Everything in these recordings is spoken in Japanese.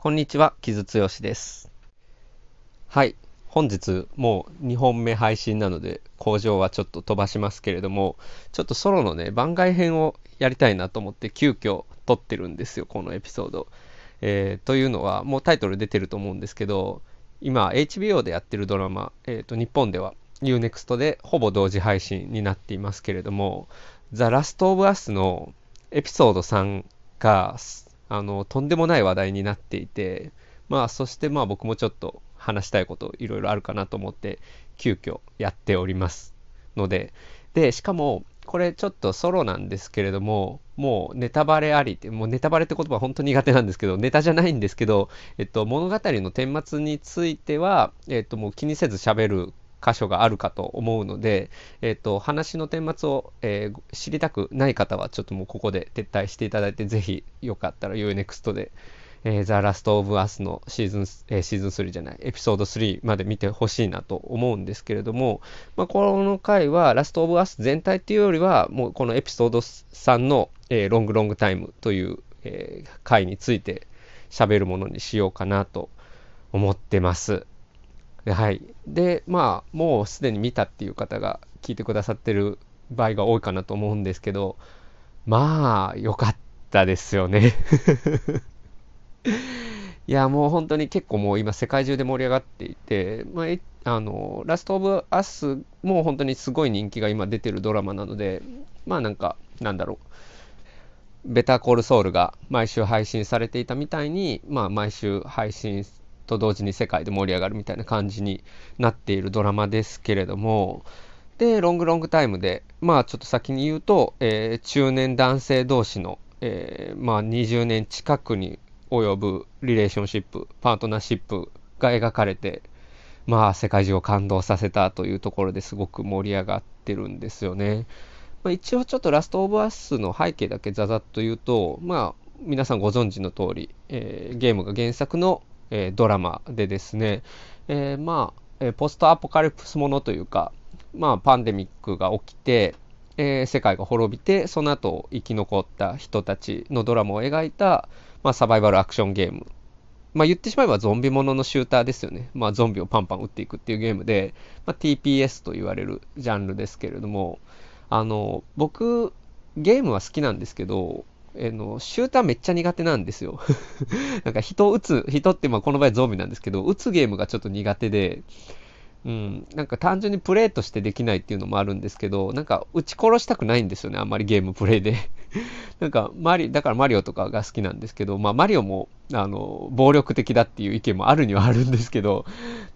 こんにちは、木津剛です。はい、本日もう2本目配信なので、工場はちょっと飛ばしますけれども、ちょっとソロのね、番外編をやりたいなと思って急遽撮ってるんですよ、このエピソード。えー、というのは、もうタイトル出てると思うんですけど、今、HBO でやってるドラマ、えーと、日本では UNEXT でほぼ同時配信になっていますけれども、ザ・ラスト・オブ・アスのエピソード3があの、とんでもない話題になっていて、まあ、そしてまあ僕もちょっと話したいこといろいろあるかなと思って、急遽やっております。ので、で、しかも、これちょっとソロなんですけれども、もうネタバレありって、もうネタバレって言葉は本当苦手なんですけど、ネタじゃないんですけど、えっと、物語の顛末については、えっと、もう気にせず喋る箇所があるかと思うので、えっ、ー、と、話の顛末を、えー、知りたくない方は、ちょっともうここで撤退していただいて、ぜひ、よかったら UNEXT で、えー、The Last of Us のシーズン、えー、シーズン3じゃない、エピソード3まで見てほしいなと思うんですけれども、まあ、この回は、ラストオブアス全体っていうよりは、もうこのエピソード3の、えー、ロングロングタイムという、えー、回について喋るものにしようかなと思ってます。はい。で、まあ、もうすでに見たっていう方が聞いてくださってる場合が多いかなと思うんですけど、まあ、良かったですよね いや、もう本当に結構もう今世界中で盛り上がっていて、まあ、あの、ラストオブアスも本当にすごい人気が今出てるドラマなので、まあなんか、なんだろう。ベターコールソウルが毎週配信されていたみたいに、まあ毎週配信と同時に世界で盛り上がるみたいな感じになっているドラマですけれども、で、ロングロングタイムで、まあちょっと先に言うと、えー、中年男性同士の、えー、まあ20年近くに及ぶリレーションシップ、パートナーシップが描かれて、まあ世界中を感動させたというところですごく盛り上がってるんですよね。まあ、一応ちょっとラストオブアスの背景だけざざっと言うと、まあ皆さんご存知の通り、えー、ゲームが原作のえー、ドラマでですね、えー、まあ、えポストアポカリプスものというか、まあ、パンデミックが起きて、えー、世界が滅びて、その後生き残った人たちのドラマを描いた、まあ、サバイバルアクションゲーム。まあ、言ってしまえばゾンビもののシューターですよね。まあ、ゾンビをパンパン撃っていくっていうゲームで、まあ、TPS と言われるジャンルですけれども、あの、僕、ゲームは好きなんですけど、えの、シューターめっちゃ苦手なんですよ。なんか人を撃つ、人ってまあこの場合ゾンビなんですけど、撃つゲームがちょっと苦手で、うん、なんか単純にプレイとしてできないっていうのもあるんですけど、なんか撃ち殺したくないんですよね、あんまりゲームプレイで。なんかマリ、だからマリオとかが好きなんですけど、まあマリオも、あの、暴力的だっていう意見もあるにはあるんですけど、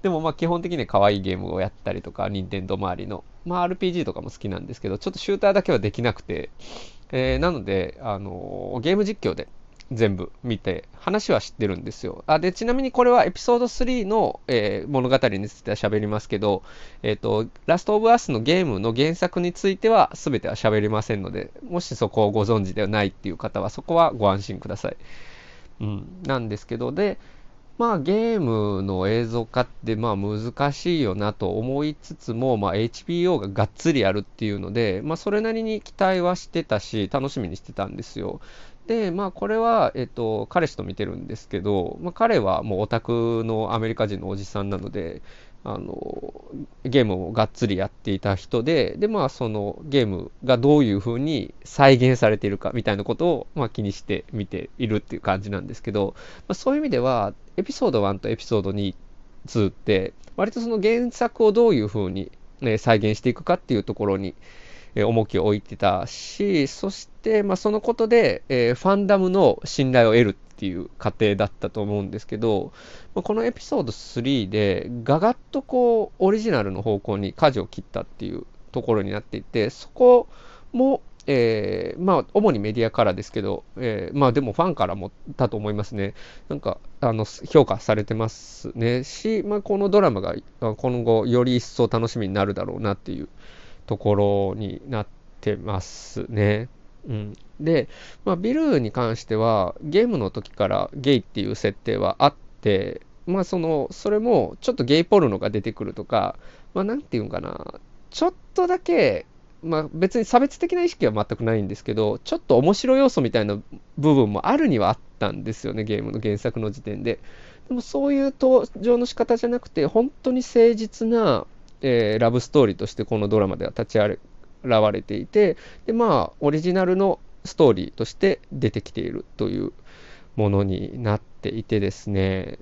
でもまあ基本的には可愛いゲームをやったりとか、任天堂周りの、まあ RPG とかも好きなんですけど、ちょっとシューターだけはできなくて、えー、なので、あのゲーム実況で全部見て、話は知ってるんですよ。あでちなみにこれはエピソード3の、えー、物語については喋りますけど、えっ、ー、と、ラストオブアスのゲームの原作については全ては喋りませんので、もしそこをご存知ではないっていう方は、そこはご安心ください。うん、なんですけど、で、まあゲームの映像化ってまあ難しいよなと思いつつも、まあ、HBO ががっつりやるっていうので、まあ、それなりに期待はしてたし楽しみにしてたんですよ。でまあこれは、えっと、彼氏と見てるんですけど、まあ、彼はもうオタクのアメリカ人のおじさんなのであのゲームをがっつりやっていた人ででまあそのゲームがどういうふうに再現されているかみたいなことを、まあ、気にして見ているっていう感じなんですけど、まあ、そういう意味ではエピソード1とエピソード2、2って割とその原作をどういうふうに、ね、再現していくかっていうところに、重きを置いてたしそして、まあ、そのことで、え、ファンダムの信頼を得るっていう過程だったと思うんですけど、ま、このエピソード3でガガッとこうオリジナルの方向に舵を切ったっていうところになっていてそこもえー、まあ、主にメディアからですけど、えー、まあでもファンからもだと思いますね。なんか、あの、評価されてますね。し、まあ、このドラマが今後より一層楽しみになるだろうなっていうところになってますね。うん、で、まあ、ビルに関してはゲームの時からゲイっていう設定はあってまあそのそれもちょっとゲイポルノが出てくるとかまあなんて言うんかなちょっとだけまあ別に差別的な意識は全くないんですけどちょっと面白要素みたいな部分もあるにはあっったんですよね、ゲームの原作の時点で。でもそういう登場の仕方じゃなくて、本当に誠実な、えー、ラブストーリーとしてこのドラマでは立ち現れていて、で、まあ、オリジナルのストーリーとして出てきているというものになっていてですね、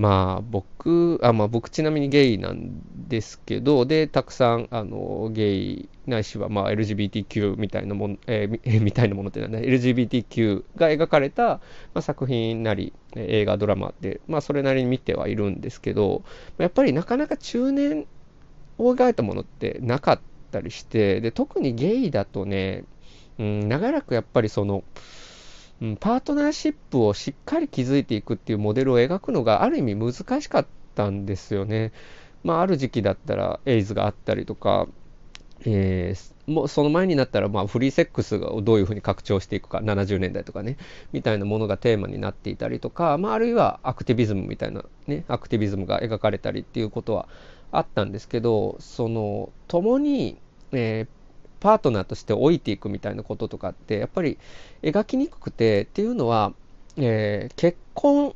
まあ僕、あまあ僕ちなみにゲイなんですけど、で、たくさんあのゲイないしはまあ LGBTQ みたいなもの、えー、みたいなものってなんだ、LGBTQ が描かれた、まあ、作品なり、映画、ドラマで、まあそれなりに見てはいるんですけど、やっぱりなかなか中年を描いたものってなかったりして、で、特にゲイだとね、うん、長らくやっぱりその、うん、パートナーシップをしっかり築いていくっていうモデルを描くのがある意味難しかったんですよね。まあ、ある時期だったらエイズがあったりとか、えー、もうその前になったらまあフリーセックスをどういうふうに拡張していくか70年代とかねみたいなものがテーマになっていたりとか、まあ、あるいはアクティビズムみたいなねアクティビズムが描かれたりっていうことはあったんですけどその共に、えー、パートナーとして置いていくみたいなこととかってやっぱり描きにくくてっていうのは、えー、結婚っ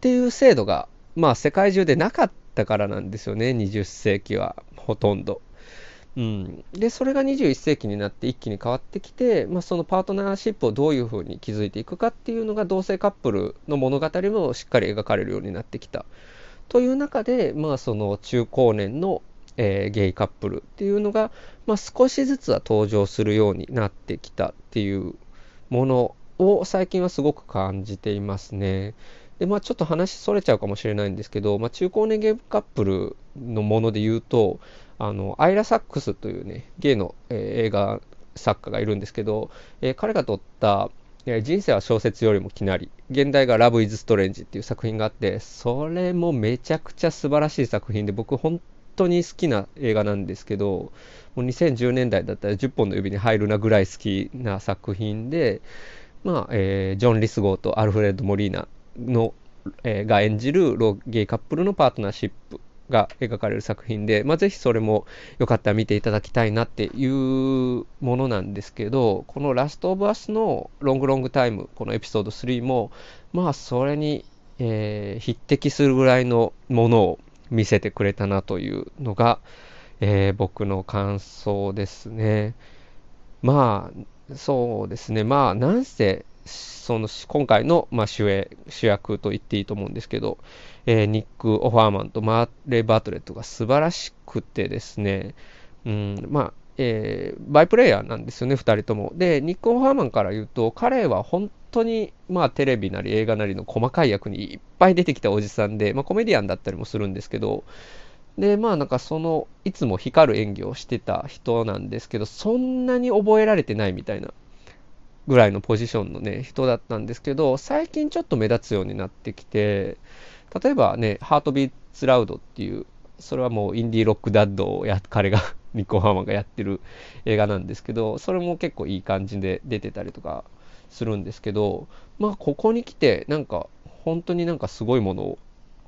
ていう制度がまあ世界中でなかったからなんですよね。20世紀はほとんど。うん、でそれが21世紀になって一気に変わってきて、まあ、そのパートナーシップをどういうふうに築いていくかっていうのが同性カップルの物語もしっかり描かれるようになってきた。という中で、まあ、その中高年のえー、ゲイカップルっていうのが、まあ、少しずつは登場するようになってきたっていうものを最近はすごく感じていますね。でまあ、ちょっと話それちゃうかもしれないんですけど、まあ、中高年ゲイカップルのもので言うとあのアイラ・サックスというねゲイの、えー、映画作家がいるんですけど、えー、彼が撮った人生は小説よりもきなり現代がラブ・イズ・ストレンジっていう作品があってそれもめちゃくちゃ素晴らしい作品で僕本当に好きな映画なんですけど、もう2010年代だったら10本の指に入るなぐらい好きな作品で、まあ、えー、ジョン・リスゴーとアルフレッド・モリーナの、えー、が演じるロゲイカップルのパートナーシップが描かれる作品で、まあ、ぜひそれもよかったら見ていただきたいなっていうものなんですけど、このラストオブアスのロングロングタイム、このエピソード3も、まあそれに、えー、匹敵するぐらいのものを見せてくれたなというのが、えー、僕の感想ですね。まあ、そうですね。まあ、なんせ、その今回の、まあ、主演主役と言っていいと思うんですけど、えー、ニック・オファーマンとマーレ・バートレットが素晴らしくてですね、うん、まあ、えー、バイプレイヤーなんですよね、2人とも。で、ニック・オファーマンから言うと、彼は本当に、まあ、テレビなり映画なりの細かい役にいっぱい出てきたおじさんで、まあ、コメディアンだったりもするんですけど、で、まあ、なんかその、いつも光る演技をしてた人なんですけど、そんなに覚えられてないみたいなぐらいのポジションのね、人だったんですけど、最近ちょっと目立つようになってきて、例えばね、ハートビーツラウドっていう、それはもうインディーロックダッドをや、彼が ニコハマがやってる映画なんですけど、それも結構いい感じで出てたりとかするんですけど、まあ、ここに来て、なんか、本当になんかすごいものを、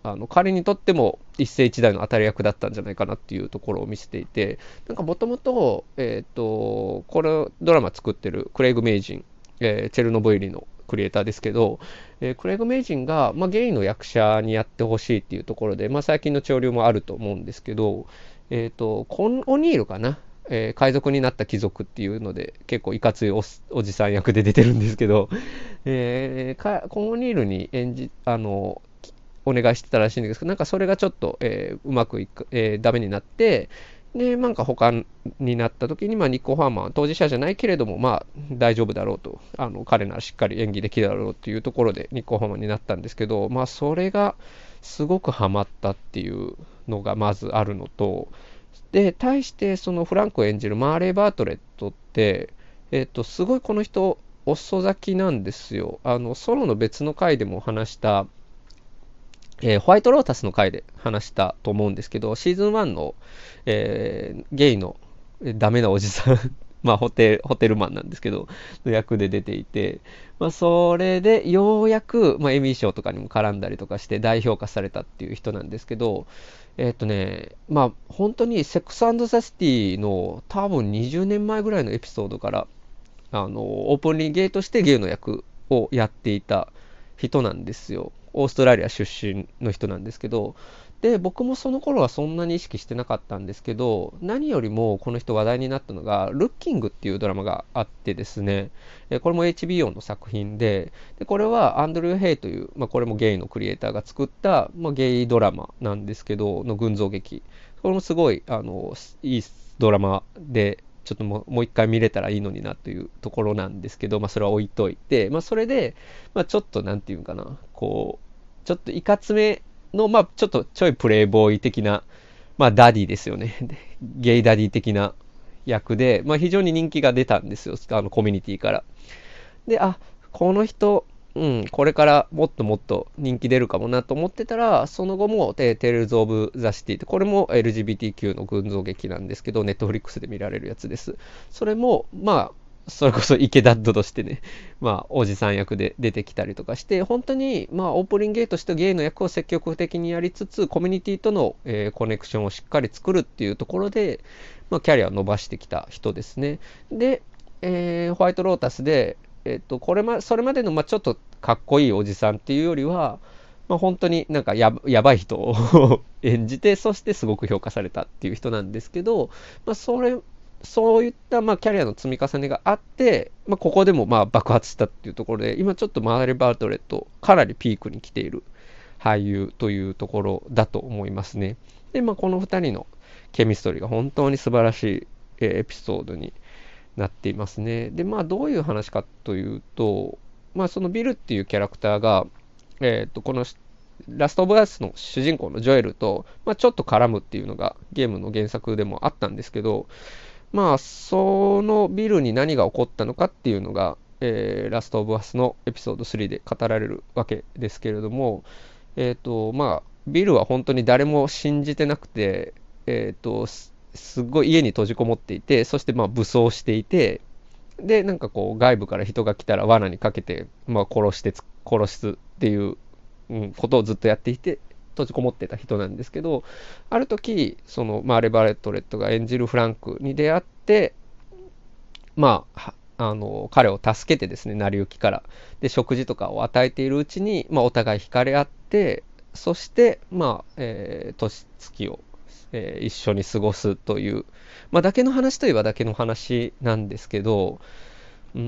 あの、彼にとっても一世一代の当たり役だったんじゃないかなっていうところを見せていて、なんかもともと、えっ、と、これドラマ作ってるクレイグ・メイジン、えー、チェルノブイリのクリエイターですけど、えー、クレイグ・メイジンが、まあ、ゲイの役者にやってほしいっていうところで、まあ、最近の潮流もあると思うんですけど、えっ、ー、と、コン・オニールかな。えー、海賊になった貴族っていうので、結構いかついおじさん役で出てるんですけど、えー、コン・ニールに演じ、あの、お願いしてたらしいんですけど、なんかそれがちょっと、えー、うまくいく、えー、ダメになって、で、なんか他になった時に、まあ、ニッコ・ファーマン当事者じゃないけれども、まあ、大丈夫だろうと、あの、彼ならしっかり演技できるだろうっていうところで、ニッコ・ファーマンになったんですけど、まあ、それがすごくハマったっていうのがまずあるのと、で、対してそのフランクを演じるマーレー・バートレットって、え、ー、と、すごいこの人、遅咲きなんですよ。あの、ソロの別の回でも話した、えー、ホワイトロータスの回で話したと思うんですけど、シーズン1の、えー、ゲイのダメなおじさんまあホテル、ホテルマンなんですけど、の役で出ていて、まあそれでようやく、まあエミー賞とかにも絡んだりとかして大評価されたっていう人なんですけど、えっ、とね、まあ本当にセックスザ・シティの多分20年前ぐらいのエピソードから、あの、 openly gay としてゲイの役をやっていた人なんですよ。オーストラリア出身の人なんですけど、で、僕もその頃はそんなに意識してなかったんですけど、何よりもこの人話題になったのが、 Looking っていうドラマがあってですね、これも HBO の作品で、でこれはアンドリュー・ヘイという、まあ、これもゲイのクリエイターが作った、まあ、ゲイドラマなんですけど、の群像劇。これもすごい、あの、いいドラマで、ちょっともう一回見れたらいいのになというところなんですけど、まあ、それは置いといて、まあ、それで、まあ、ちょっとなんていうかな、こう、ちょっといかつめの、まあ、ちょっとちょいプレイボーイ的な、まあ、 daddy ですよね。ゲイ daddy 的な役で、まあ、非常に人気が出たんですよ、あのコミュニティから。で、あ、この人、うん、これからもっともっと人気出るかもなと思ってたら、その後も、 Tales of the City って、これも LGBTQ の群像劇なんですけど、ネットフリックスで見られるやつです。それも、まあ、それこそ池ダッドとしてね、まあ、おじさん役で出てきたりとかして、本当に、まあ、オープニングゲーとしてゲイの役を積極的にやりつつ、コミュニティとの、えー、コネクションをしっかり作るっていうところで、まあ、キャリアを伸ばしてきた人ですね。で、えー、ホワイトロータスで、えっ、ー、と、これま、それまでの、まあ、ちょっとかっこいいおじさんっていうよりは、まあ、本当になんかややばい人を 演じて、そしてすごく評価されたっていう人なんですけど、まあ、それそういったまあキャリアの積み重ねがあって、まあ、ここでもまあ爆発したっていうところで、今ちょっとマーレ・バートレット、かなりピークに来ている俳優というところだと思いますね。で、まあ、この2人のケミストリーが本当に素晴らしいエピソードになっていますね。で、まあ、どういう話かというと、まあ、そのビルっていうキャラクターが、えっ、ー、と、このラストオブアスの主人公のジョエルと、まあ、ちょっと絡むっていうのがゲームの原作でもあったんですけど、まあ、そのビルに何が起こったのかっていうのが、えー、ラストオブアスのエピソード3で語られるわけですけれども、えっ、ー、と、まあ、ビルは本当に誰も信じてなくて、えっ、ー、と、すっごい家に閉じこもっていて、そしてまあ武装していて、で、なんかこう外部から人が来たら罠にかけて、まあ殺して殺すっていう、うん、ことをずっとやっていて、閉じこもってた人なんですけど、ある時、そのマーレ・バレットレットが演じるフランクに出会って、まあ、あの彼を助けてですね、成り行きから。で、食事とかを与えているうちに、まあ、お互い惹かれ合って、そして、まあ、えー、年月を、えー、一緒に過ごすという、まあ、だけの話といえばだけの話なんですけど、うん、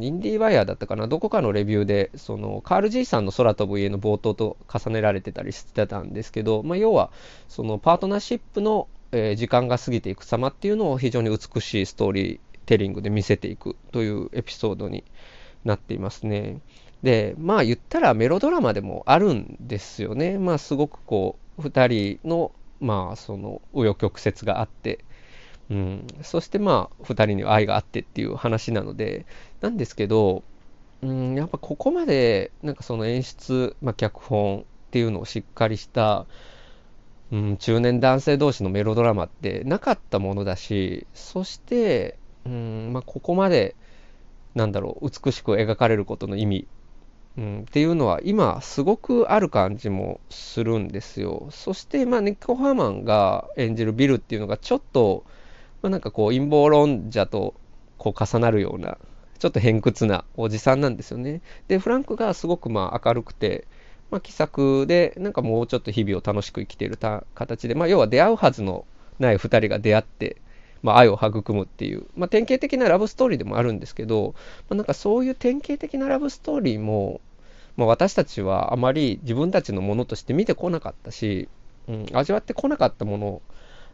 インディーワイヤーだったかな、どこかのレビューで、その、カール・ジーさんの空飛ぶ家の冒頭と重ねられてたりしてたんですけど、まあ、要は、その、パートナーシップの、えー、時間が過ぎていく様っていうのを非常に美しいストーリーテリングで見せていくというエピソードになっていますね。で、まあ言ったらメロドラマでもあるんですよね。まあすごくこう、2人の、まあその、紆余曲折があって、うん、そしてまあ2人に愛があってっていう話なのでなんですけど、うん、やっぱここまでなんかその演出、まあ、脚本っていうのをしっかりした、うん、中年男性同士のメロドラマってなかったものだしそして、うんまあ、ここまでなんだろう美しく描かれることの意味うん、っていうのは今すごくある感じもするんですよ。そして、まあ、ネッコ・ハーマンが演じるビルっていうのがちょっとまあ、なんかこう陰謀論者とこう重なるようなちょっと偏屈なおじさんなんですよね。でフランクがすごくまあ明るくて、まあ、気さくでなんかもうちょっと日々を楽しく生きているた形で、まあ、要は出会うはずのない2人が出会って、まあ、愛を育むっていう、まあ、典型的なラブストーリーでもあるんですけど、まあ、なんかそういう典型的なラブストーリーも、まあ、私たちはあまり自分たちのものとして見てこなかったし、うん、味わってこなかったもの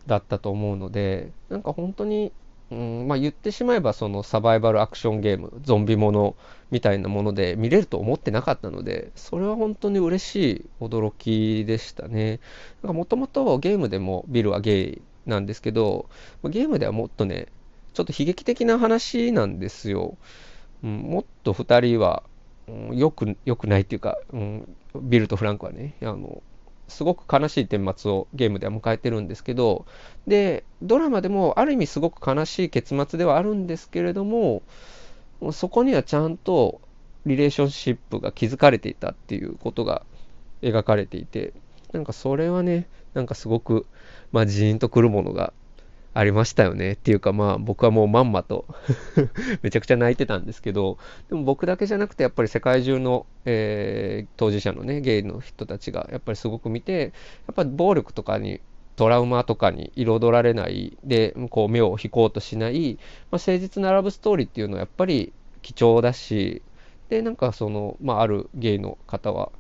だったと思うので、なんか本当に、うんまあ、言ってしまえばそのサバイバルアクションゲーム、ゾンビものみたいなもので見れると思ってなかったので、それは本当に嬉しい驚きでしたね。もともとゲームでもビルはゲイなんですけど、ゲームではもっとね、ちょっと悲劇的な話なんですよ。うん、もっと2人は、うん、よく、よくないっていうか、うん、ビルとフランクはね、あの、すごく悲しい顛末をゲームでは迎えてるんですけど、で、ドラマでもある意味すごく悲しい結末ではあるんですけれども、そこにはちゃんとリレーションシップが築かれていたっていうことが描かれていて、なんかそれはね、なんかすごく、まあ、ジーンとくるものがありましたよね。っていうかまあ僕はもうまんまと めちゃくちゃ泣いてたんですけど、でも僕だけじゃなくてやっぱり世界中の、えー、当事者のね、ゲイの人たちがやっぱりすごく見て、やっぱ暴力とかにトラウマとかに彩られないで、こう目を引こうとしない、まあ、誠実なラブストーリーっていうのはやっぱり貴重だし、で、なんかその、まあ、あるゲイの方は、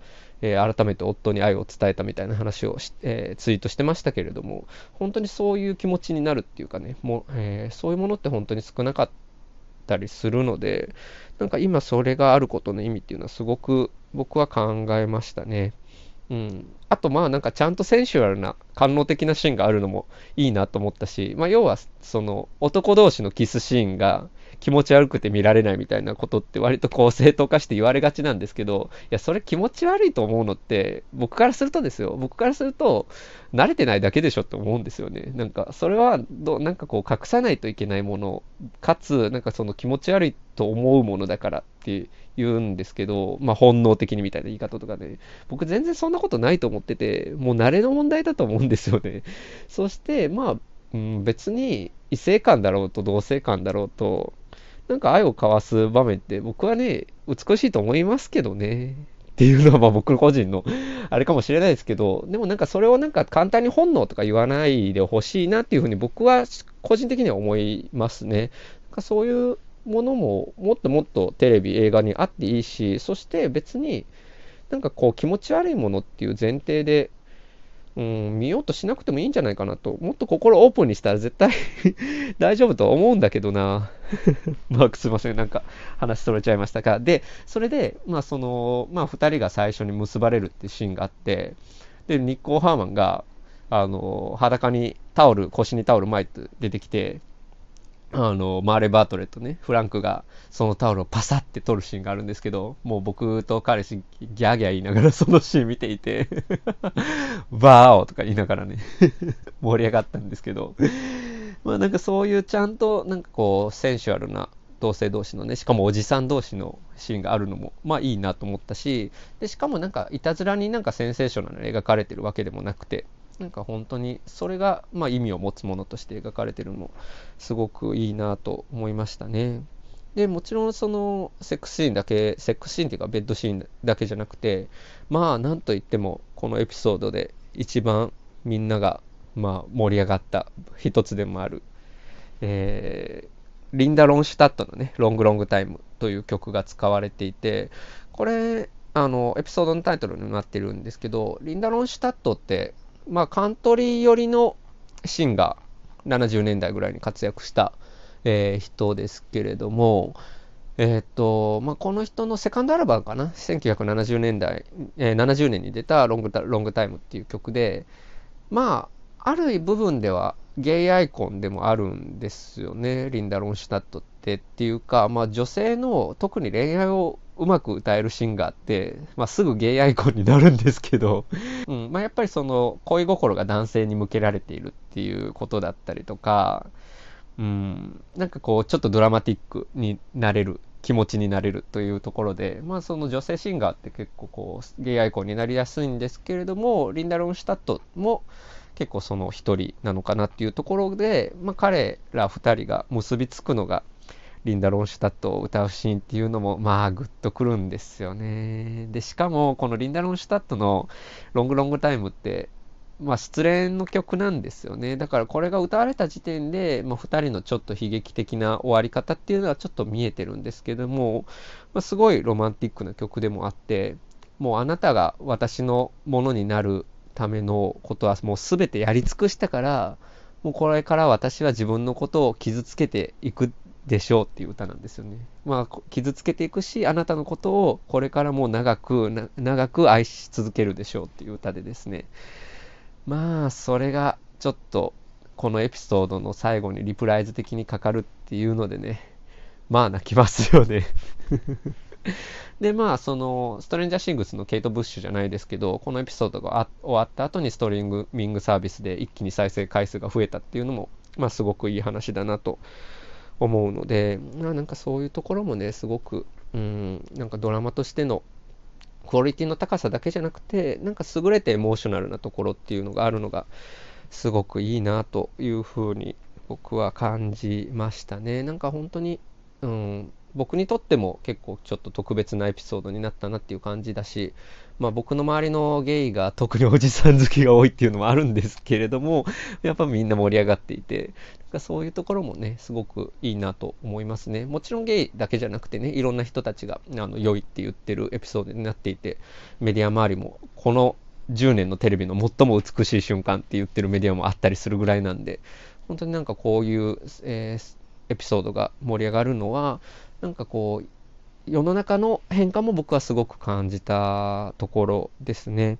えー、改めて夫に愛を伝えたみたいな話をえー、ツイートしてましたけれども、本当にそういう気持ちになるっていうかね、もえー、そういうものって本当に少なかったりするので、なんか今それがあることの意味っていうのはすごく僕は考えましたね。うん、あとまあなんかちゃんとセンシュアルな官能的なシーンがあるのもいいなと思ったし、まあ、要はその男同士のキスシーンが気持ち悪くて見られないみたいなことって割とこう正当化して言われがちなんですけど、いや、それ気持ち悪いと思うのって、僕からするとですよ、僕からすると、慣れてないだけでしょって思うんですよね。なんか、それはど、なんかこう、隠さないといけないもの、かつ、なんかその気持ち悪いと思うものだからって言うんですけど、まあ本能的にみたいな言い方とかね、僕全然そんなことないと思ってて、もう慣れの問題だと思うんですよね。そして、まあ、うん、別に異性感だろうと同性感だろうと、なんか愛を交わす場面って僕はね、美しいと思いますけどね。っていうのはまあ僕個人のあれかもしれないですけど、でもなんかそれをなんか簡単に本能とか言わないでほしいなっていうふうに僕は個人的には思いますね。なんかそういうものももっともっとテレビ、映画にあっていいし、そして別になんかこう気持ち悪いものっていう前提でうん、見ようとしなくてもいいんじゃないかなと。もっと心オープンにしたら絶対 大丈夫と思うんだけどな。まあ、すいません。なんか話それちゃいましたか。で、それで、まあその、まあ二人が最初に結ばれるっていうシーンがあって、で、ニッコー・ハーマンが、あの、裸にタオル、腰にタオル巻いて出てきて、あの、マーレ・バートレットね、フランクがそのタオルをパサって取るシーンがあるんですけど、もう僕と彼氏ギャーギャー言いながらそのシーン見ていて バーオとか言いながらね 盛り上がったんですけど、まあなんかそういうちゃんとなんかこうセンシュアルな同性同士のね、しかもおじさん同士のシーンがあるのも、まあいいなと思ったし、で、しかもなんかいたずらになんかセンセーショナル描かれてるわけでもなくて、なんか本当にそれがまあ意味を持つものとして描かれてるのもすごくいいなと思いましたね。でもちろんそのセックスシーンだけセックスシーンっていうかベッドシーンだけじゃなくてまあなんといってもこのエピソードで一番みんながまあ盛り上がった一つでもある、えー、リンダ・ロンシュタットのね「ロングロングタイム」という曲が使われていてこれあのエピソードのタイトルになってるんですけどリンダ・ロンシュタットってまあ、カントリー寄りのシンガー、70年代ぐらいに活躍した、えー、人ですけれども、えー、っと、まあ、この人のセカンドアルバムかな、1970年代、えー、70年に出たロングロングタイムっていう曲で、まあ、ある部分ではゲイアイコンでもあるんですよね、リンダ・ロンシュタットって。っていうか、まあ、女性の特に恋愛をうまく歌えるシンガーって、まあ、すぐゲイアイコンになるんですけど、うん。まあ、やっぱりその恋心が男性に向けられているっていうことだったりとか、うん、なんかこうちょっとドラマティックになれる気持ちになれるというところで、まあ、その女性シンガーって結構こうゲイアイコンになりやすいんですけれどもリンダ・ロンシュタットも結構その一人なのかなっていうところで、まあ、彼ら二人が結びつくのがリンダ・ロンシュタットを歌うシーンっていうのも、まあ、ぐっとくるんですよね。で、しかも、このリンダ・ロンシュタットのロングロングタイムって、まあ、失恋の曲なんですよね。だからこれが歌われた時点で、まあ、2人のちょっと悲劇的な終わり方っていうのはちょっと見えてるんですけども、まあ、すごいロマンティックな曲でもあって、もうあなたが私のものになるためのことはもう全てやり尽くしたから、もうこれから私は自分のことを傷つけていくでしょうっていう歌なんですよね。まあ、傷つけていくし、あなたのことをこれからも長く、長く愛し続けるでしょうっていう歌でですね。まあ、それがちょっと、このエピソードの最後にリプライズ的にかかるっていうのでね、まあ泣きますよね で、まあ、その、ストレンジャーシングスのケイト・ブッシュじゃないですけど、このエピソードが終わった後にストリーミングサービスで一気に再生回数が増えたっていうのも、まあ、すごくいい話だなと思うので、まあ、なんかそういうところもね、すごく、うん、なんかドラマとしてのクオリティの高さだけじゃなくて、なんか優れてエモーショナルなところっていうのがあるのが、すごくいいなというふうに僕は感じましたね。なんか本当に、うん、僕にとっても結構ちょっと特別なエピソードになったなっていう感じだし、まあ僕の周りのゲイが特におじさん好きが多いっていうのもあるんですけれども、やっぱみんな盛り上がっていて、そういうところもね、すごくいいなと思いますね。もちろんゲイだけじゃなくてね、いろんな人たちがあの良いって言ってるエピソードになっていて、メディア周りもこの10年のテレビの最も美しい瞬間って言ってるメディアもあったりするぐらいなんで、本当になんかこういう、えー、エピソードが盛り上がるのは、なんかこう、世の中の変化も僕はすごく感じたところですね。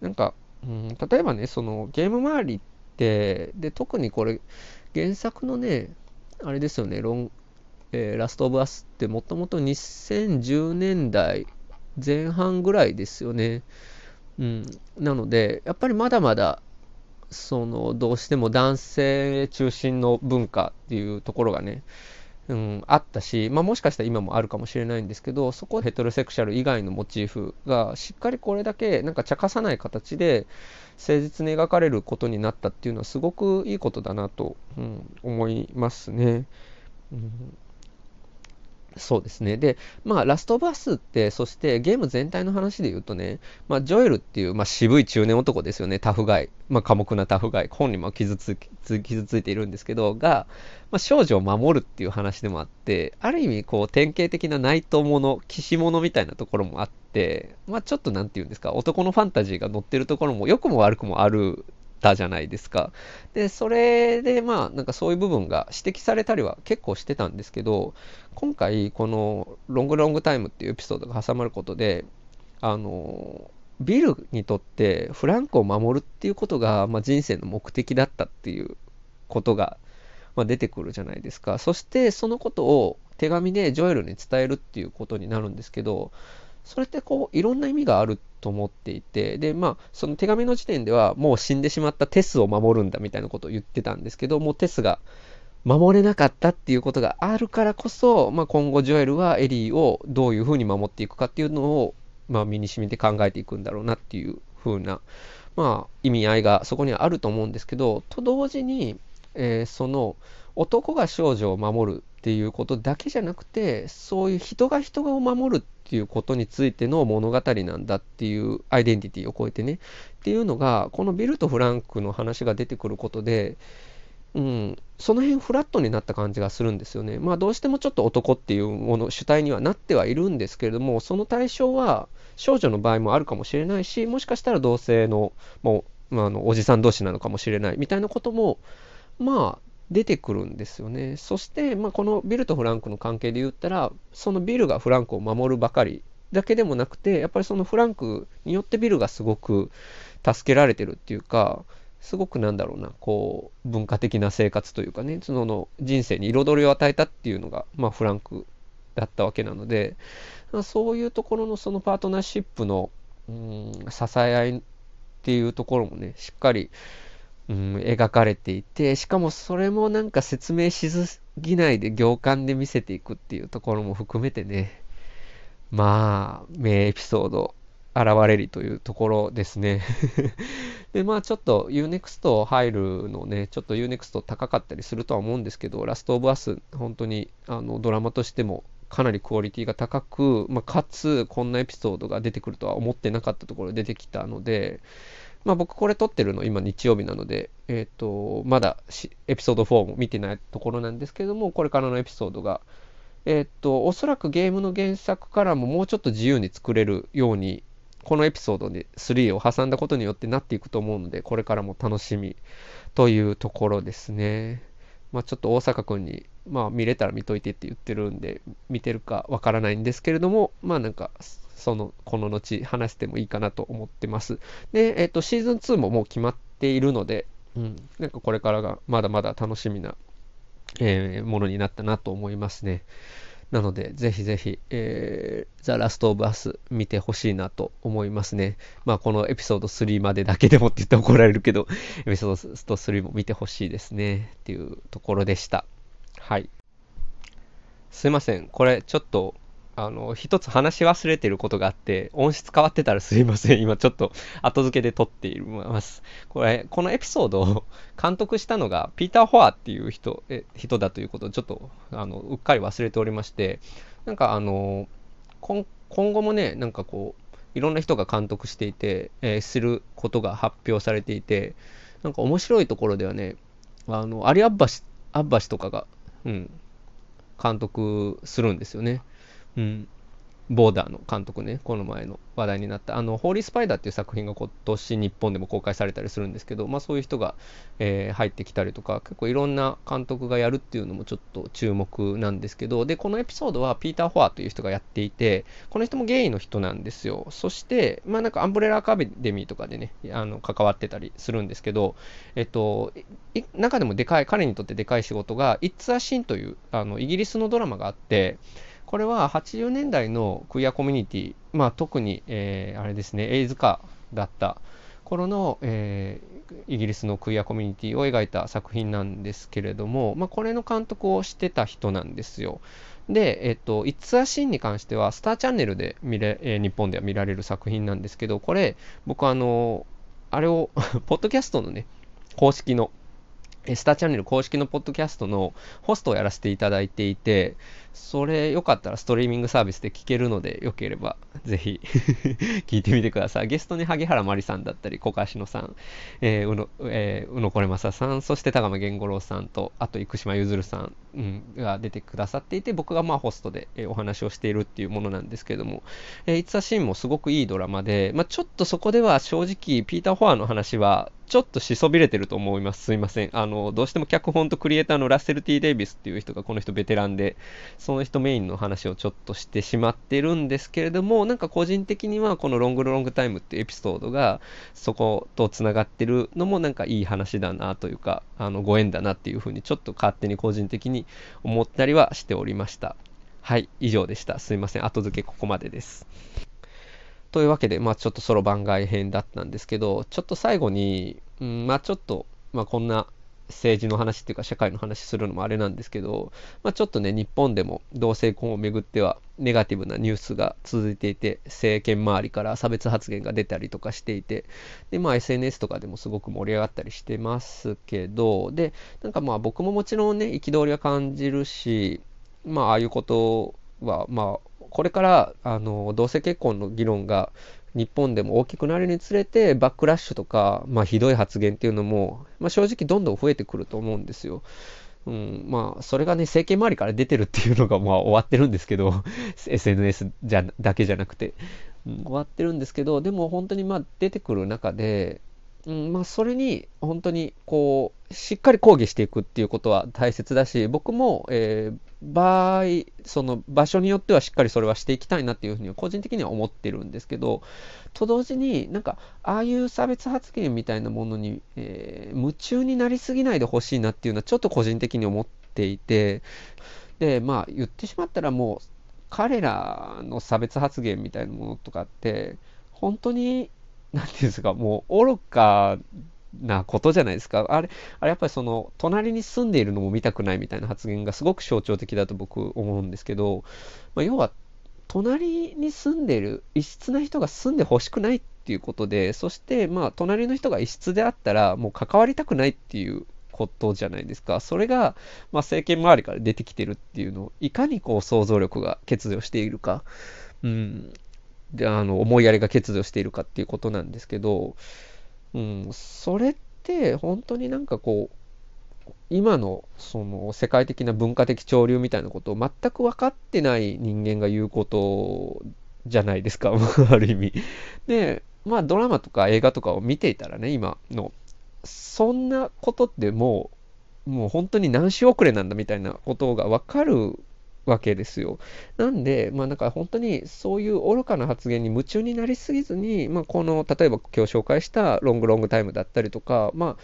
なんか、うん、例えばね、そのゲーム周りって、で、特にこれ、原作のね、あれですよね、ロン、えー、ラストオブアスってもともと2010年代前半ぐらいですよね。うん。なので、やっぱりまだまだ、その、どうしても男性中心の文化っていうところがね、うん、あったし、まあ、もしかしたら今もあるかもしれないんですけど、そこヘトロセクシャル以外のモチーフがしっかりこれだけなんか茶化さない形で誠実に描かれることになったっていうのはすごくいいことだなと、うん、思いますね。うんそうですね。で、まあ、ラストバスって、そしてゲーム全体の話で言うとね、まあ、ジョエルっていう、まあ、渋い中年男ですよね、タフガイ。まあ、寡黙なタフガイ。本人も傷つ傷ついているんですけど、が、まあ、少女を守るっていう話でもあって、ある意味、こう、典型的なナイトもの、騎士ものみたいなところもあって、まあ、ちょっとなんて言うんですか、男のファンタジーが載ってるところも、良くも悪くもあるたじゃないですか。で、それでまあなんかそういう部分が指摘されたりは結構してたんですけど、今回このロングロングタイムっていうエピソードが挟まることで、あの、ビルにとってフランクを守るっていうことが、まあ、人生の目的だったっていうことが、まあ、出てくるじゃないですか。そしてそのことを手紙でジョエルに伝えるっていうことになるんですけど、それってこういろんな意味があると思っていて、で、まあ、その手紙の時点では、もう死んでしまったテスを守るんだみたいなことを言ってたんですけど、もうテスが守れなかったっていうことがあるからこそ、まあ、今後ジョエルはエリーをどういうふうに守っていくかっていうのを、まあ、身に染みて考えていくんだろうなっていうふうな、まあ、意味合いがそこにはあると思うんですけど、と同時に、えー、その男が少女を守るっていうことだけじゃなくて、そういう人が人を守るっていうことについての物語なんだっていうアイデンティティを超えてねっていうのがこのビルとフランクの話が出てくることでうん、その辺フラットになった感じがするんですよね。まあどうしてもちょっと男っていうもの主体にはなってはいるんですけれどもその対象は少女の場合もあるかもしれないしもしかしたら同性のもう、まあ、あのおじさん同士なのかもしれないみたいなこともまあ出てくるんですよね。そして、まあ、このビルとフランクの関係で言ったら、そのビルがフランクを守るばかりだけでもなくて、やっぱりそのフランクによってビルがすごく助けられてるっていうか、すごくなんだろうな、こう、文化的な生活というかね、その人生に彩りを与えたっていうのが、まあ、フランクだったわけなので、そういうところのそのパートナーシップの、うん、支え合いっていうところもね、しっかり、うん、描かれていて、しかもそれもなんか説明しすぎないで行間で見せていくっていうところも含めてね、まあ、名エピソード現れるというところですね。で、まあちょっと Unext 入るのね、ちょっと Unext 高かったりするとは思うんですけど、ラストオブアス、本当にあのドラマとしてもかなりクオリティが高く、まあ、かつこんなエピソードが出てくるとは思ってなかったところで出てきたので、まあ、僕これ撮ってるの今日曜日なので、えっ、ー、と、まだエピソード4も見てないところなんですけども、これからのエピソードが、えっ、ー、と、おそらくゲームの原作からももうちょっと自由に作れるように、このエピソードで3を挟んだことによってなっていくと思うので、これからも楽しみというところですね。まあ、ちょっと大阪君に、まあ、見れたら見といてって言ってるんで、見てるかわからないんですけれども、まあなんか、その、この後話してもいいかなと思ってます。で、えっ、と、シーズン2ももう決まっているので、うん、なんかこれからがまだまだ楽しみな、えー、ものになったなと思いますね。なので、ぜひぜひ、えー、ザ・ラスト・オブ・アス見てほしいなと思いますね。まあ、このエピソード3までだけでもって言って怒られるけど、エピソード3も見てほしいですね。っていうところでした。はい。すいません。これ、ちょっと、あの、一つ話し忘れてることがあって、音質変わってたらすいません。今ちょっと後付けで撮っています。これ、このエピソードを 監督したのが、ピーター・ホアっていう人、え人だということをちょっと、あの、うっかり忘れておりまして、なんかあの、今後もね、なんかこう、いろんな人が監督していて、えー、することが発表されていて、なんか面白いところではね、あの、アリ・アッバシ、アッバシとかが、うん、監督するんですよね。うん。ボーダーの監督ね、この前の話題になった、あの、ホーリースパイダーっていう作品が今年日本でも公開されたりするんですけど、まあそういう人が、えー、入ってきたりとか、結構いろんな監督がやるっていうのもちょっと注目なんですけど、で、このエピソードはピーター・フォアという人がやっていて、この人もゲイの人なんですよ。そして、まあなんかアンブレラアカデミーとかでね、あの、関わってたりするんですけど、えっと、中でもでかい、彼にとってでかい仕事が、It's a Sin という、あの、イギリスのドラマがあって、これは80年代のクイアコミュニティ、まあ、特に、えー、あれですね、エイズ化だった頃の、えー、イギリスのクイアコミュニティを描いた作品なんですけれども、まあ、これの監督をしてた人なんですよ。で、えっと、It's a Sin に関しては、スターチャンネルで見れ、えー、日本では見られる作品なんですけど、これ、僕あの、あれを、ポッドキャストのね、公式の、スターチャンネル公式のポッドキャストのホストをやらせていただいていて、それよかったらストリーミングサービスで聞けるので、よければぜひ 聞いてみてください。ゲストに萩原麻里さんだったり、小川篠さん、えー、うの、えー、宇野これまささん、そして高間源五郎さんと、あと生島ゆずるさん、うん、が出てくださっていて、僕がまあホストで、えー、お話をしているっていうものなんですけども、えー、いつはシーンもすごくいいドラマで、まあ、ちょっとそこでは正直、ピーター・フォアの話は、ちょっとしそびれてると思います。すいません。あの、どうしても脚本とクリエイターのラッセル・ティー・デイビスっていう人がこの人ベテランで、その人メインの話をちょっとしてしまってるんですけれども、なんか個人的にはこのロングロングタイムっていうエピソードがそことつながってるのもなんかいい話だなというか、あの、ご縁だなっていうふうにちょっと勝手に個人的に思ったりはしておりました。はい、以上でした。すいません。後付けここまでです。というわけで、まあちょっとソロ番外編だったんですけど、ちょっと最後に、うん、まあちょっと、まあこんな政治の話っていうか社会の話するのもあれなんですけど、まあ、ちょっとね、日本でも同性婚をめぐってはネガティブなニュースが続いていて、政権周りから差別発言が出たりとかしていて、で、まあ SNS とかでもすごく盛り上がったりしてますけど、で、なんかまあ僕ももちろんね、憤りは感じるし、まあああいうことは、まあこれからあの同性結婚の議論が日本でも大きくなるにつれてバックラッシュとか、まあ、ひどい発言っていうのも、まあ、正直どんどん増えてくると思うんですよ。うん、まあ、それがね、政権周りから出てるっていうのが、まあ、終わってるんですけど、SNS じゃだけじゃなくて、うん、終わってるんですけど、でも本当にまあ、出てくる中で、うん、まあ、それに本当にこう、しっかり抗議していくっていうことは大切だし、僕も、えー、場合、その場所によってはしっかりそれはしていきたいなっていうふうに個人的には思ってるんですけど、と同時になんか、ああいう差別発言みたいなものに、えー、夢中になりすぎないでほしいなっていうのはちょっと個人的に思っていて、で、まあ言ってしまったらもう、彼らの差別発言みたいなものとかって、本当になんていうんですか、もう愚かなことじゃないですか。あれ、あれやっぱりその、隣に住んでいるのも見たくないみたいな発言がすごく象徴的だと僕思うんですけど、まあ、要は、隣に住んでいる異質な人が住んでほしくないっていうことで、そして、まあ、隣の人が異質であったら、もう関わりたくないっていうことじゃないですか。それが、まあ、政権周りから出てきてるっていうのを、いかにこう想像力が欠如しているか。うん。であの思いやりが欠如しているかっていうことなんですけど、うん、それって本当になんかこう今のその世界的な文化的潮流みたいなことを全く分かってない人間が言うことじゃないですか ある意味。でまあドラマとか映画とかを見ていたらね今のそんなことってもうもう本当に何週遅れなんだみたいなことが分かるわけですよ。なんで、まあなんか本当にそういう愚かな発言に夢中になりすぎずに、まあこの、例えば今日紹介した Long Long Time だったりとか、まあ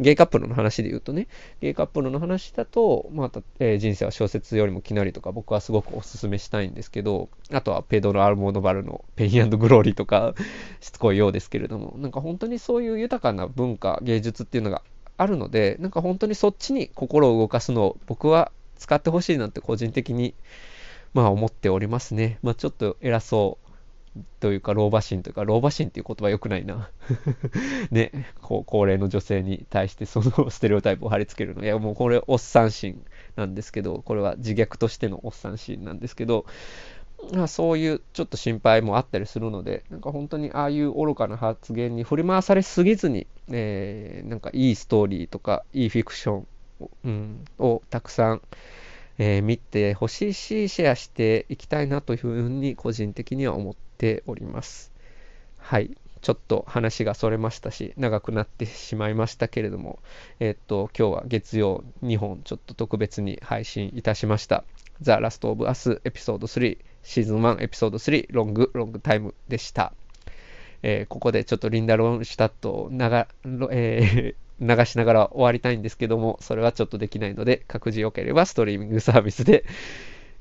ゲイカップルの話で言うとね、ゲイカップルの話だと、まあ、えー、人生は小説よりも奇なりとか僕はすごくお勧めしたいんですけど、あとはペドロ・アルモードバルの Pain and Glory とか しつこいようですけれども、なんか本当にそういう豊かな文化、芸術っていうのがあるので、なんか本当にそっちに心を動かすのを僕は使ってほしいなって個人的にまあ思っておりますね。まあちょっと偉そうというか、老婆心というか、老婆心っていう言葉良くないな。ね、高齢の女性に対してそのステレオタイプを貼り付けるの。いや、もうこれ、おっさん心なんですけど、これは自虐としてのおっさん心なんですけど、まあ、そういうちょっと心配もあったりするので、なんか本当にああいう愚かな発言に振り回されすぎずに、えー、なんかいいストーリーとか、いいフィクション、うん、をたくさん、えー、見てほしいし、シェアしていきたいなというふうに個人的には思っております。はい。ちょっと話がそれましたし、長くなってしまいましたけれども、えー、っと、今日は月曜2本ちょっと特別に配信いたしました。ザ・ラスト・オブ・アスエピソード3、シーズン1エピソード3、ロング、ロングタイムでした。えー、ここでちょっとリンダ・ロンシュタットを長、えー流しながら終わりたいんですけども、それはちょっとできないので、各自良ければストリーミングサービスで、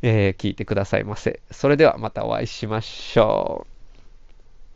えー、聞いてくださいませ。それではまたお会いしましょう。